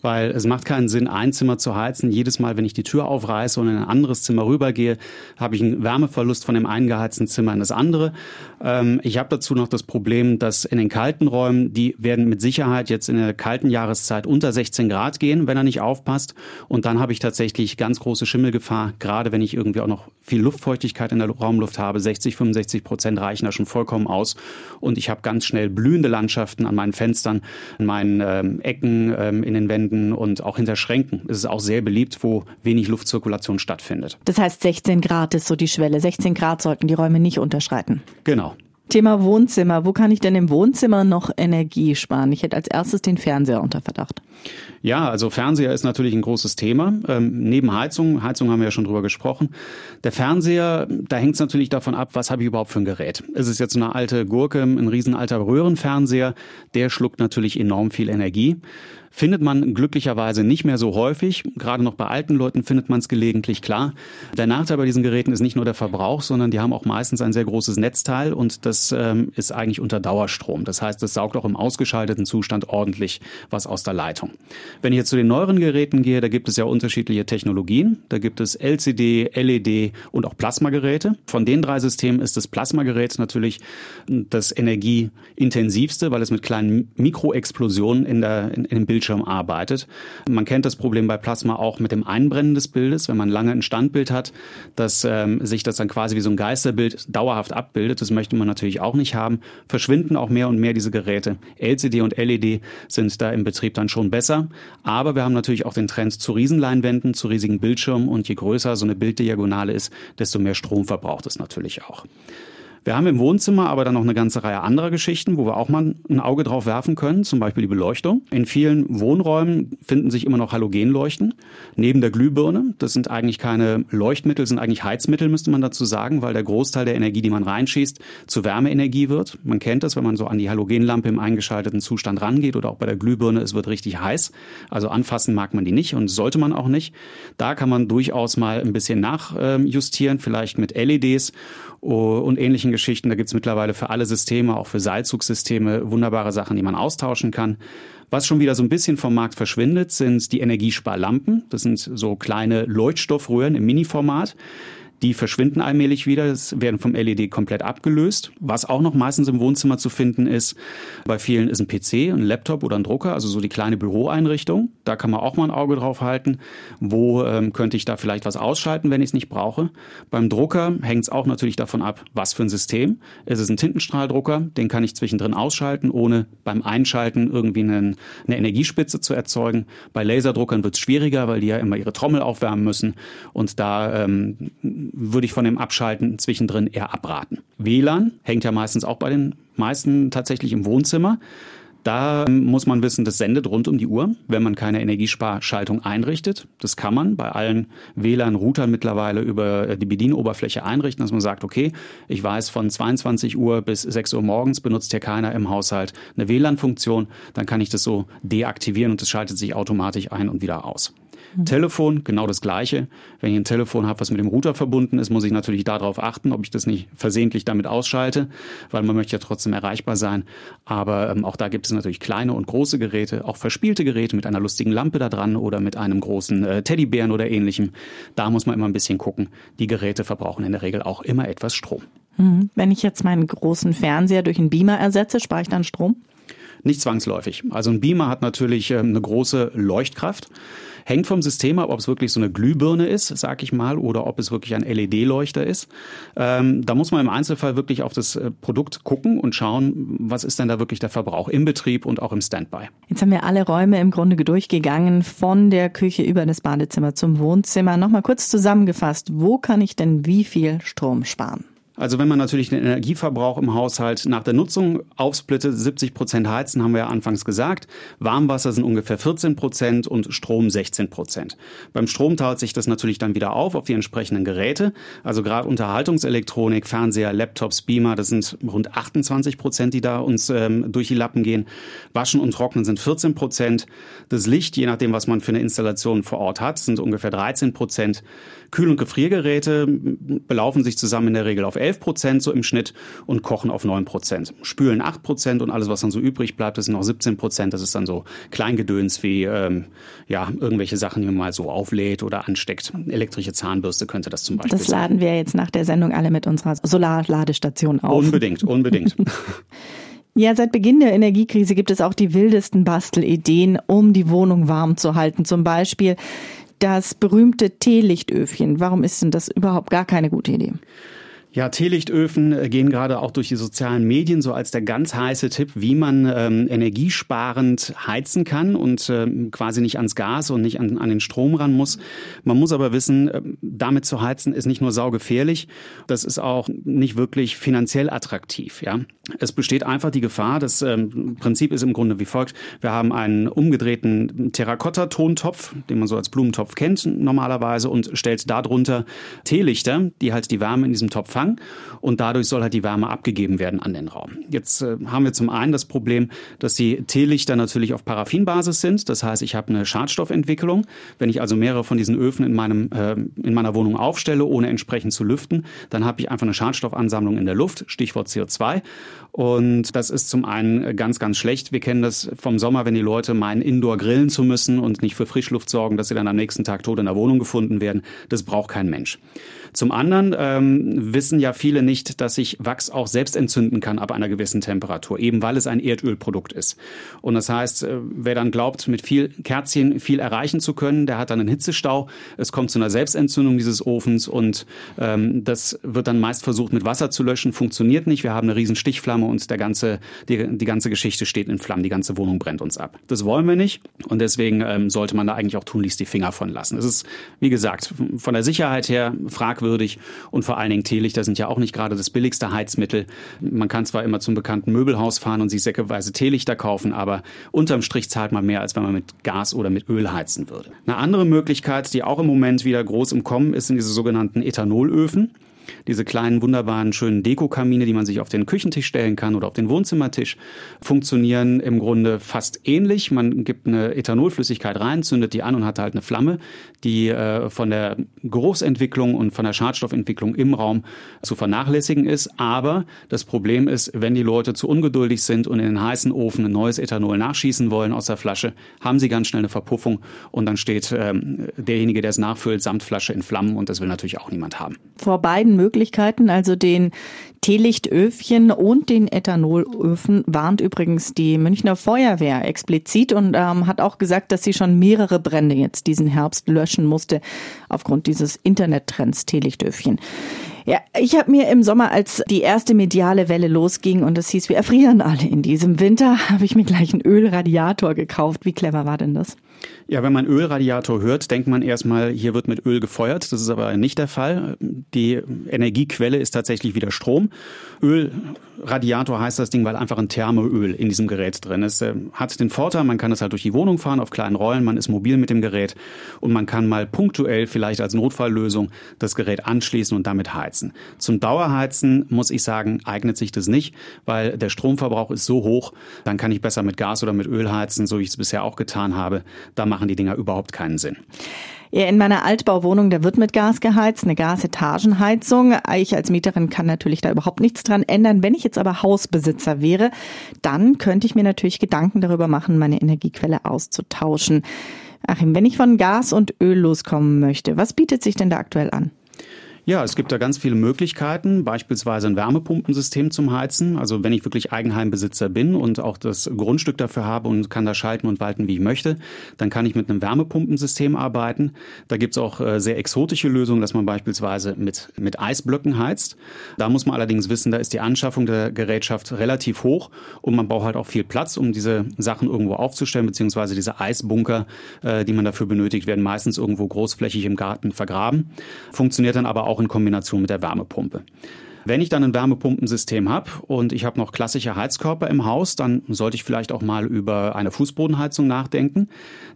Weil es macht keinen Sinn, ein Zimmer zu heizen. Jedes Mal, wenn ich die Tür aufreiße und in ein anderes Zimmer rübergehe, habe ich einen Wärmeverlust von dem eingeheizten Zimmer in das andere. Ähm, ich habe dazu noch das Problem, dass in den kalten Räumen, die werden mit Sicherheit jetzt in der kalten Jahreszeit unter 16 Grad gehen, wenn er nicht aufpasst. Und dann habe ich tatsächlich ganz große Schimmelgefahr, gerade wenn ich irgendwie auch noch viel Luftfeuchtigkeit in der Raumluft habe. 60, 65 Prozent reichen da schon vollkommen aus. Und ich habe ganz schnell blühende Landschaften an meinen Fenstern, an meinen ähm, Ecken, ähm, in den Wänden und auch hinter Schränken. Es ist auch sehr beliebt, wo wenig Luftzirkulation stattfindet. Das heißt, 16 Grad ist so die Schwelle. 16 Grad sollten die Räume nicht unterschreiten. Genau. Thema Wohnzimmer. Wo kann ich denn im Wohnzimmer noch Energie sparen? Ich hätte als erstes den Fernseher unter Verdacht. Ja, also Fernseher ist natürlich ein großes Thema. Ähm, neben Heizung, Heizung haben wir ja schon drüber gesprochen. Der Fernseher, da hängt es natürlich davon ab, was habe ich überhaupt für ein Gerät. Ist es jetzt eine alte Gurke, ein riesenalter Röhrenfernseher, der schluckt natürlich enorm viel Energie findet man glücklicherweise nicht mehr so häufig. Gerade noch bei alten Leuten findet man es gelegentlich klar. Der Nachteil bei diesen Geräten ist nicht nur der Verbrauch, sondern die haben auch meistens ein sehr großes Netzteil und das ähm, ist eigentlich unter Dauerstrom. Das heißt, es saugt auch im ausgeschalteten Zustand ordentlich was aus der Leitung. Wenn ich jetzt zu den neueren Geräten gehe, da gibt es ja unterschiedliche Technologien. Da gibt es LCD, LED und auch Plasmageräte. Von den drei Systemen ist das Plasmagerät natürlich das energieintensivste, weil es mit kleinen Mikroexplosionen in, der, in, in dem Bildschirm Bildschirm arbeitet. Man kennt das Problem bei Plasma auch mit dem Einbrennen des Bildes, wenn man lange ein Standbild hat, dass ähm, sich das dann quasi wie so ein Geisterbild dauerhaft abbildet. Das möchte man natürlich auch nicht haben, verschwinden auch mehr und mehr diese Geräte. LCD und LED sind da im Betrieb dann schon besser. Aber wir haben natürlich auch den Trend zu Riesenleinwänden, zu riesigen Bildschirmen und je größer so eine Bilddiagonale ist, desto mehr Strom verbraucht es natürlich auch. Wir haben im Wohnzimmer aber dann noch eine ganze Reihe anderer Geschichten, wo wir auch mal ein Auge drauf werfen können, zum Beispiel die Beleuchtung. In vielen Wohnräumen finden sich immer noch Halogenleuchten neben der Glühbirne. Das sind eigentlich keine Leuchtmittel, sind eigentlich Heizmittel, müsste man dazu sagen, weil der Großteil der Energie, die man reinschießt, zu Wärmeenergie wird. Man kennt das, wenn man so an die Halogenlampe im eingeschalteten Zustand rangeht oder auch bei der Glühbirne, es wird richtig heiß. Also anfassen mag man die nicht und sollte man auch nicht. Da kann man durchaus mal ein bisschen nachjustieren, vielleicht mit LEDs und ähnlichen Geschichten. Da gibt es mittlerweile für alle Systeme, auch für Seilzugsysteme, wunderbare Sachen, die man austauschen kann. Was schon wieder so ein bisschen vom Markt verschwindet, sind die Energiesparlampen. Das sind so kleine Leuchtstoffröhren im Mini-Format. Die verschwinden allmählich wieder, es werden vom LED komplett abgelöst. Was auch noch meistens im Wohnzimmer zu finden ist, bei vielen ist ein PC, ein Laptop oder ein Drucker, also so die kleine Büroeinrichtung. Da kann man auch mal ein Auge drauf halten. Wo ähm, könnte ich da vielleicht was ausschalten, wenn ich es nicht brauche? Beim Drucker hängt es auch natürlich davon ab, was für ein System. Ist es ein Tintenstrahldrucker, den kann ich zwischendrin ausschalten, ohne beim Einschalten irgendwie einen, eine Energiespitze zu erzeugen. Bei Laserdruckern wird es schwieriger, weil die ja immer ihre Trommel aufwärmen müssen und da ähm, würde ich von dem Abschalten zwischendrin eher abraten. WLAN hängt ja meistens auch bei den meisten tatsächlich im Wohnzimmer. Da muss man wissen, das sendet rund um die Uhr, wenn man keine Energiesparschaltung einrichtet. Das kann man bei allen WLAN-Routern mittlerweile über die Bedienoberfläche einrichten, dass man sagt, okay, ich weiß, von 22 Uhr bis 6 Uhr morgens benutzt hier keiner im Haushalt eine WLAN-Funktion. Dann kann ich das so deaktivieren und es schaltet sich automatisch ein und wieder aus. Mhm. Telefon, genau das Gleiche. Wenn ich ein Telefon habe, was mit dem Router verbunden ist, muss ich natürlich darauf achten, ob ich das nicht versehentlich damit ausschalte, weil man möchte ja trotzdem erreichbar sein. Aber ähm, auch da gibt es natürlich kleine und große Geräte, auch verspielte Geräte mit einer lustigen Lampe da dran oder mit einem großen äh, Teddybären oder ähnlichem. Da muss man immer ein bisschen gucken. Die Geräte verbrauchen in der Regel auch immer etwas Strom. Mhm. Wenn ich jetzt meinen großen Fernseher durch einen Beamer ersetze, spare ich dann Strom? Nicht zwangsläufig. Also ein Beamer hat natürlich ähm, eine große Leuchtkraft. Hängt vom System ab, ob es wirklich so eine Glühbirne ist, sag ich mal, oder ob es wirklich ein LED-Leuchter ist. Ähm, da muss man im Einzelfall wirklich auf das äh, Produkt gucken und schauen, was ist denn da wirklich der Verbrauch im Betrieb und auch im Standby. Jetzt haben wir alle Räume im Grunde durchgegangen, von der Küche über das Badezimmer zum Wohnzimmer. Nochmal kurz zusammengefasst, wo kann ich denn wie viel Strom sparen? Also wenn man natürlich den Energieverbrauch im Haushalt nach der Nutzung aufsplittet, 70 Prozent heizen, haben wir ja anfangs gesagt. Warmwasser sind ungefähr 14 Prozent und Strom 16 Prozent. Beim Strom teilt sich das natürlich dann wieder auf auf die entsprechenden Geräte. Also gerade Unterhaltungselektronik, Fernseher, Laptops, Beamer, das sind rund 28 Prozent, die da uns ähm, durch die Lappen gehen. Waschen und Trocknen sind 14 Prozent. Das Licht, je nachdem, was man für eine Installation vor Ort hat, sind ungefähr 13 Prozent. Kühl- und Gefriergeräte belaufen sich zusammen in der Regel auf 11 Prozent so im Schnitt und kochen auf 9 Prozent. Spülen 8 Prozent und alles, was dann so übrig bleibt, das sind noch 17 Prozent. Das ist dann so Kleingedöns wie ähm, ja irgendwelche Sachen, die man mal so auflädt oder ansteckt. Elektrische Zahnbürste könnte das zum Beispiel Das laden wir jetzt nach der Sendung alle mit unserer Solarladestation auf. Unbedingt, unbedingt. Ja, seit Beginn der Energiekrise gibt es auch die wildesten Bastelideen, um die Wohnung warm zu halten. Zum Beispiel das berühmte Teelichtöfchen. Warum ist denn das überhaupt gar keine gute Idee? Ja, Teelichtöfen äh, gehen gerade auch durch die sozialen Medien so als der ganz heiße Tipp, wie man ähm, energiesparend heizen kann und ähm, quasi nicht ans Gas und nicht an, an den Strom ran muss. Man muss aber wissen, äh, damit zu heizen ist nicht nur saugefährlich, das ist auch nicht wirklich finanziell attraktiv. Ja, es besteht einfach die Gefahr. Das ähm, Prinzip ist im Grunde wie folgt: Wir haben einen umgedrehten Terrakotta-Tontopf, den man so als Blumentopf kennt normalerweise, und stellt darunter Teelichter, die halt die Wärme in diesem Topf fangen Empfang und dadurch soll halt die Wärme abgegeben werden an den Raum. Jetzt äh, haben wir zum einen das Problem, dass die Teelichter natürlich auf Paraffinbasis sind. Das heißt, ich habe eine Schadstoffentwicklung. Wenn ich also mehrere von diesen Öfen in, meinem, äh, in meiner Wohnung aufstelle, ohne entsprechend zu lüften, dann habe ich einfach eine Schadstoffansammlung in der Luft, Stichwort CO2. Und das ist zum einen ganz, ganz schlecht. Wir kennen das vom Sommer, wenn die Leute meinen, indoor grillen zu müssen und nicht für Frischluft sorgen, dass sie dann am nächsten Tag tot in der Wohnung gefunden werden. Das braucht kein Mensch. Zum anderen ähm, wissen ja viele nicht, dass sich Wachs auch selbst entzünden kann ab einer gewissen Temperatur, eben weil es ein Erdölprodukt ist. Und das heißt, äh, wer dann glaubt, mit viel Kerzchen viel erreichen zu können, der hat dann einen Hitzestau. Es kommt zu einer Selbstentzündung dieses Ofens und ähm, das wird dann meist versucht mit Wasser zu löschen, funktioniert nicht. Wir haben eine riesen Stichflamme und der ganze, die, die ganze Geschichte steht in Flammen, die ganze Wohnung brennt uns ab. Das wollen wir nicht und deswegen ähm, sollte man da eigentlich auch tunlichst die Finger von lassen. Es ist, wie gesagt, von der Sicherheit her fragwürdig und vor allen Dingen Teelichter sind ja auch nicht gerade das billigste Heizmittel. Man kann zwar immer zum bekannten Möbelhaus fahren und sich säckeweise Teelichter kaufen, aber unterm Strich zahlt man mehr, als wenn man mit Gas oder mit Öl heizen würde. Eine andere Möglichkeit, die auch im Moment wieder groß im Kommen ist, sind diese sogenannten Ethanolöfen diese kleinen, wunderbaren, schönen Dekokamine, die man sich auf den Küchentisch stellen kann oder auf den Wohnzimmertisch, funktionieren im Grunde fast ähnlich. Man gibt eine Ethanolflüssigkeit rein, zündet die an und hat halt eine Flamme, die äh, von der Geruchsentwicklung und von der Schadstoffentwicklung im Raum zu vernachlässigen ist. Aber das Problem ist, wenn die Leute zu ungeduldig sind und in den heißen Ofen ein neues Ethanol nachschießen wollen aus der Flasche, haben sie ganz schnell eine Verpuffung und dann steht ähm, derjenige, der es nachfüllt, samt Flasche in Flammen und das will natürlich auch niemand haben. Vor beiden Möglichkeiten, also den Teelichtöfchen und den Ethanolöfen, warnt übrigens die Münchner Feuerwehr explizit und ähm, hat auch gesagt, dass sie schon mehrere Brände jetzt diesen Herbst löschen musste aufgrund dieses Internettrends Teelichtöfchen. Ja, ich habe mir im Sommer, als die erste mediale Welle losging und es hieß, wir erfrieren alle in diesem Winter, habe ich mir gleich einen Ölradiator gekauft. Wie clever war denn das? Ja, wenn man Ölradiator hört, denkt man erstmal, hier wird mit Öl gefeuert. Das ist aber nicht der Fall. Die Energiequelle ist tatsächlich wieder Strom. Ölradiator heißt das Ding, weil einfach ein Thermoöl in diesem Gerät drin ist. Er hat den Vorteil, man kann es halt durch die Wohnung fahren auf kleinen Rollen, man ist mobil mit dem Gerät und man kann mal punktuell vielleicht als Notfalllösung das Gerät anschließen und damit heizen. Zum Dauerheizen muss ich sagen, eignet sich das nicht, weil der Stromverbrauch ist so hoch, dann kann ich besser mit Gas oder mit Öl heizen, so wie ich es bisher auch getan habe. Da machen die Dinger überhaupt keinen Sinn. Ja, in meiner Altbauwohnung, da wird mit Gas geheizt, eine Gasetagenheizung. Ich als Mieterin kann natürlich da überhaupt nichts dran ändern. Wenn ich jetzt aber Hausbesitzer wäre, dann könnte ich mir natürlich Gedanken darüber machen, meine Energiequelle auszutauschen. Achim, wenn ich von Gas und Öl loskommen möchte, was bietet sich denn da aktuell an? Ja, es gibt da ganz viele Möglichkeiten, beispielsweise ein Wärmepumpensystem zum Heizen. Also wenn ich wirklich Eigenheimbesitzer bin und auch das Grundstück dafür habe und kann da schalten und walten, wie ich möchte, dann kann ich mit einem Wärmepumpensystem arbeiten. Da gibt's auch äh, sehr exotische Lösungen, dass man beispielsweise mit, mit Eisblöcken heizt. Da muss man allerdings wissen, da ist die Anschaffung der Gerätschaft relativ hoch und man braucht halt auch viel Platz, um diese Sachen irgendwo aufzustellen, beziehungsweise diese Eisbunker, äh, die man dafür benötigt, werden meistens irgendwo großflächig im Garten vergraben. Funktioniert dann aber auch auch in Kombination mit der Wärmepumpe. Wenn ich dann ein Wärmepumpensystem habe und ich habe noch klassische Heizkörper im Haus, dann sollte ich vielleicht auch mal über eine Fußbodenheizung nachdenken.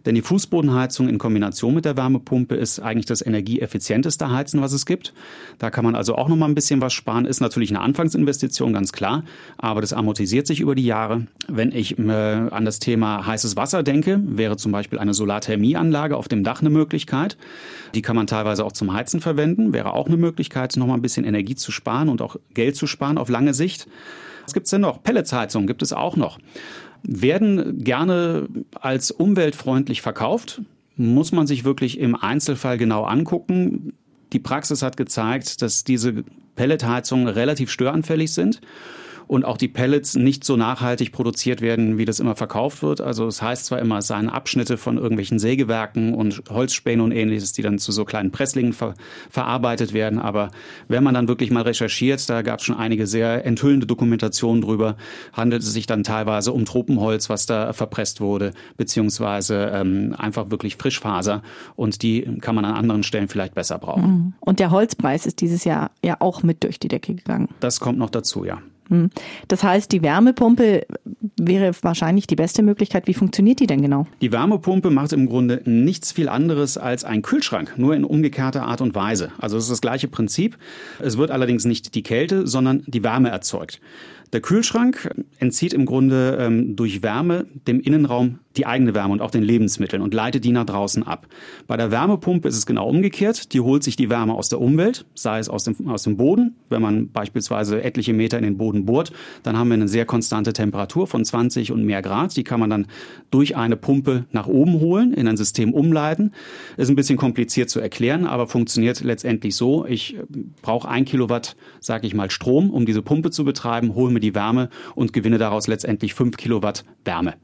Denn die Fußbodenheizung in Kombination mit der Wärmepumpe ist eigentlich das energieeffizienteste Heizen, was es gibt. Da kann man also auch noch mal ein bisschen was sparen. Ist natürlich eine Anfangsinvestition, ganz klar, aber das amortisiert sich über die Jahre. Wenn ich äh, an das Thema heißes Wasser denke, wäre zum Beispiel eine Solarthermieanlage auf dem Dach eine Möglichkeit. Die kann man teilweise auch zum Heizen verwenden, wäre auch eine Möglichkeit, noch mal ein bisschen Energie zu sparen und auch Geld zu sparen auf lange Sicht. Was gibt's denn noch? Pelletsheizung gibt es auch noch. Werden gerne als umweltfreundlich verkauft, muss man sich wirklich im Einzelfall genau angucken. Die Praxis hat gezeigt, dass diese Pelletheizungen relativ störanfällig sind und auch die Pellets nicht so nachhaltig produziert werden, wie das immer verkauft wird. Also es heißt zwar immer, es seien Abschnitte von irgendwelchen Sägewerken und Holzspänen und ähnliches, die dann zu so kleinen Presslingen ver verarbeitet werden, aber wenn man dann wirklich mal recherchiert, da gab es schon einige sehr enthüllende Dokumentationen drüber, handelt es sich dann teilweise um Tropenholz, was da verpresst wurde, beziehungsweise ähm, einfach wirklich Frischfaser und die kann man an anderen Stellen vielleicht besser brauchen. Mhm. Und der Holzpreis ist dieses Jahr ja auch mit durch die Decke gegangen. Das kommt noch dazu, ja. Hm. Das heißt, die Wärmepumpe wäre wahrscheinlich die beste Möglichkeit. Wie funktioniert die denn genau? Die Wärmepumpe macht im Grunde nichts viel anderes als ein Kühlschrank, nur in umgekehrter Art und Weise. Also es ist das gleiche Prinzip. Es wird allerdings nicht die Kälte, sondern die Wärme erzeugt. Der Kühlschrank entzieht im Grunde ähm, durch Wärme dem Innenraum die eigene Wärme und auch den Lebensmitteln und leitet die nach draußen ab. Bei der Wärmepumpe ist es genau umgekehrt. Die holt sich die Wärme aus der Umwelt, sei es aus dem, aus dem Boden. Wenn man beispielsweise etliche Meter in den Boden bohrt, dann haben wir eine sehr konstante Temperatur von 20 und mehr Grad. Die kann man dann durch eine Pumpe nach oben holen, in ein System umleiten. Ist ein bisschen kompliziert zu erklären, aber funktioniert letztendlich so. Ich brauche ein Kilowatt, sage ich mal, Strom, um diese Pumpe zu betreiben, hole mir die Wärme und gewinne daraus letztendlich fünf Kilowatt Wärme.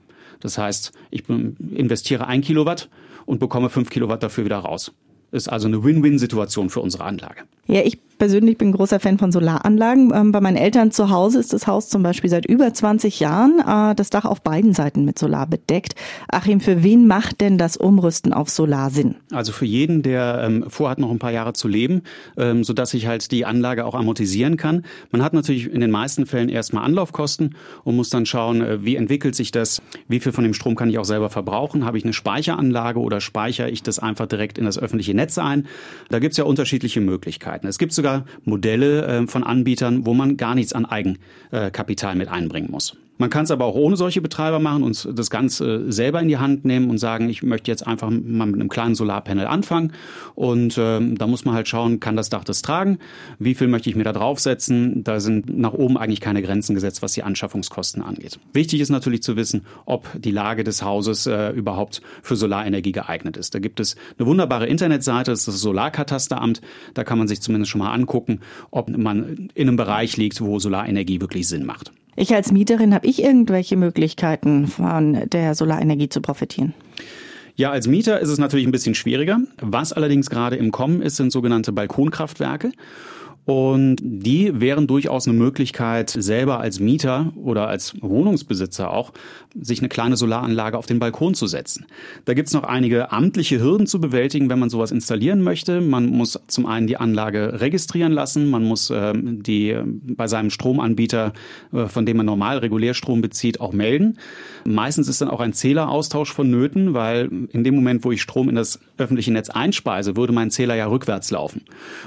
Das heißt, ich investiere ein Kilowatt und bekomme fünf Kilowatt dafür wieder raus. Ist also eine Win-Win-Situation für unsere Anlage. Ja, ich persönlich bin großer Fan von Solaranlagen. Ähm, bei meinen Eltern zu Hause ist das Haus zum Beispiel seit über 20 Jahren äh, das Dach auf beiden Seiten mit Solar bedeckt. Achim, für wen macht denn das Umrüsten auf Solar Sinn? Also für jeden, der ähm, vorhat, noch ein paar Jahre zu leben, ähm, sodass ich halt die Anlage auch amortisieren kann. Man hat natürlich in den meisten Fällen erstmal Anlaufkosten und muss dann schauen, äh, wie entwickelt sich das, wie viel von dem Strom kann ich auch selber verbrauchen, habe ich eine Speicheranlage oder speichere ich das einfach direkt in das öffentliche Netz ein. Da gibt es ja unterschiedliche Möglichkeiten. Es gibt sogar sogar Modelle äh, von Anbietern, wo man gar nichts an Eigenkapital mit einbringen muss. Man kann es aber auch ohne solche Betreiber machen und das Ganze selber in die Hand nehmen und sagen, ich möchte jetzt einfach mal mit einem kleinen Solarpanel anfangen. Und ähm, da muss man halt schauen, kann das Dach das tragen? Wie viel möchte ich mir da draufsetzen? Da sind nach oben eigentlich keine Grenzen gesetzt, was die Anschaffungskosten angeht. Wichtig ist natürlich zu wissen, ob die Lage des Hauses äh, überhaupt für Solarenergie geeignet ist. Da gibt es eine wunderbare Internetseite, das ist das Solarkatasteramt. Da kann man sich zumindest schon mal angucken, ob man in einem Bereich liegt, wo Solarenergie wirklich Sinn macht. Ich als Mieterin habe ich irgendwelche Möglichkeiten von der Solarenergie zu profitieren? Ja, als Mieter ist es natürlich ein bisschen schwieriger. Was allerdings gerade im Kommen ist, sind sogenannte Balkonkraftwerke. Und die wären durchaus eine Möglichkeit, selber als Mieter oder als Wohnungsbesitzer auch, sich eine kleine Solaranlage auf den Balkon zu setzen. Da gibt's noch einige amtliche Hürden zu bewältigen, wenn man sowas installieren möchte. Man muss zum einen die Anlage registrieren lassen, man muss äh, die bei seinem Stromanbieter, äh, von dem man normal Regulärstrom bezieht, auch melden. Meistens ist dann auch ein Zähleraustausch vonnöten, weil in dem Moment, wo ich Strom in das öffentliche Netz einspeise, würde mein Zähler ja rückwärts laufen.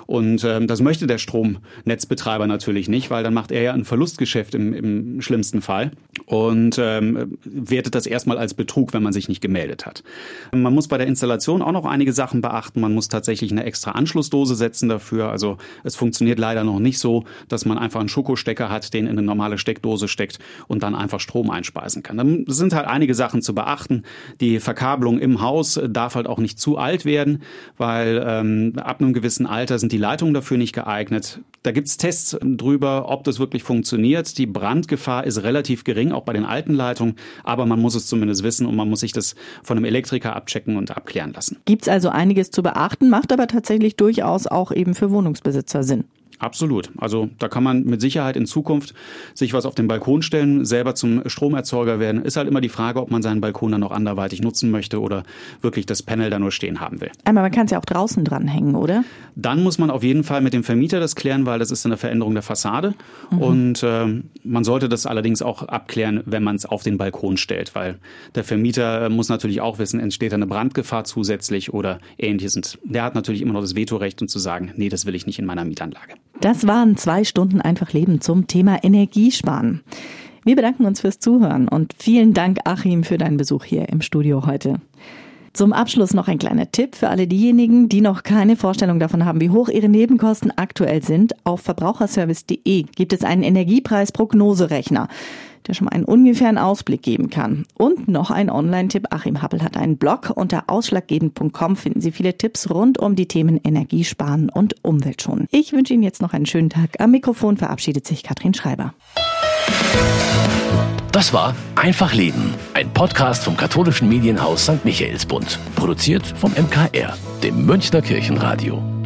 Und äh, das möchte der Stromnetzbetreiber natürlich nicht, weil dann macht er ja ein Verlustgeschäft im, im schlimmsten Fall und ähm, wertet das erstmal als Betrug, wenn man sich nicht gemeldet hat. Man muss bei der Installation auch noch einige Sachen beachten. Man muss tatsächlich eine extra Anschlussdose setzen dafür. Also es funktioniert leider noch nicht so, dass man einfach einen Schokostecker hat, den in eine normale Steckdose steckt und dann einfach Strom einspeisen kann. Dann sind halt einige Sachen zu beachten. Die Verkabelung im Haus darf halt auch nicht zu alt werden, weil ähm, ab einem gewissen Alter sind die Leitungen dafür nicht geeignet geeignet. Da gibt es Tests drüber, ob das wirklich funktioniert. Die Brandgefahr ist relativ gering, auch bei den alten Leitungen, aber man muss es zumindest wissen und man muss sich das von einem Elektriker abchecken und abklären lassen. Gibt es also einiges zu beachten, macht aber tatsächlich durchaus auch eben für Wohnungsbesitzer Sinn. Absolut. Also da kann man mit Sicherheit in Zukunft sich was auf den Balkon stellen, selber zum Stromerzeuger werden. Ist halt immer die Frage, ob man seinen Balkon dann noch anderweitig nutzen möchte oder wirklich das Panel da nur stehen haben will. Aber man kann es ja auch draußen dranhängen, oder? Dann muss man auf jeden Fall mit dem Vermieter das klären, weil das ist eine Veränderung der Fassade. Mhm. Und äh, man sollte das allerdings auch abklären, wenn man es auf den Balkon stellt, weil der Vermieter äh, muss natürlich auch wissen, entsteht da eine Brandgefahr zusätzlich oder ähnliches. Und der hat natürlich immer noch das Vetorecht, um zu sagen, nee, das will ich nicht in meiner Mietanlage. Das waren zwei Stunden einfach Leben zum Thema Energiesparen. Wir bedanken uns fürs Zuhören und vielen Dank, Achim, für deinen Besuch hier im Studio heute. Zum Abschluss noch ein kleiner Tipp für alle diejenigen, die noch keine Vorstellung davon haben, wie hoch ihre Nebenkosten aktuell sind. Auf verbraucherservice.de gibt es einen Energiepreis-Prognoserechner der schon mal einen ungefähren Ausblick geben kann. Und noch ein Online-Tipp. Achim Happel hat einen Blog. Unter ausschlaggebend.com finden Sie viele Tipps rund um die Themen Energiesparen und Umweltschonen. Ich wünsche Ihnen jetzt noch einen schönen Tag. Am Mikrofon verabschiedet sich Katrin Schreiber. Das war Einfach Leben, ein Podcast vom katholischen Medienhaus St. Michaelsbund, produziert vom MKR, dem Münchner Kirchenradio.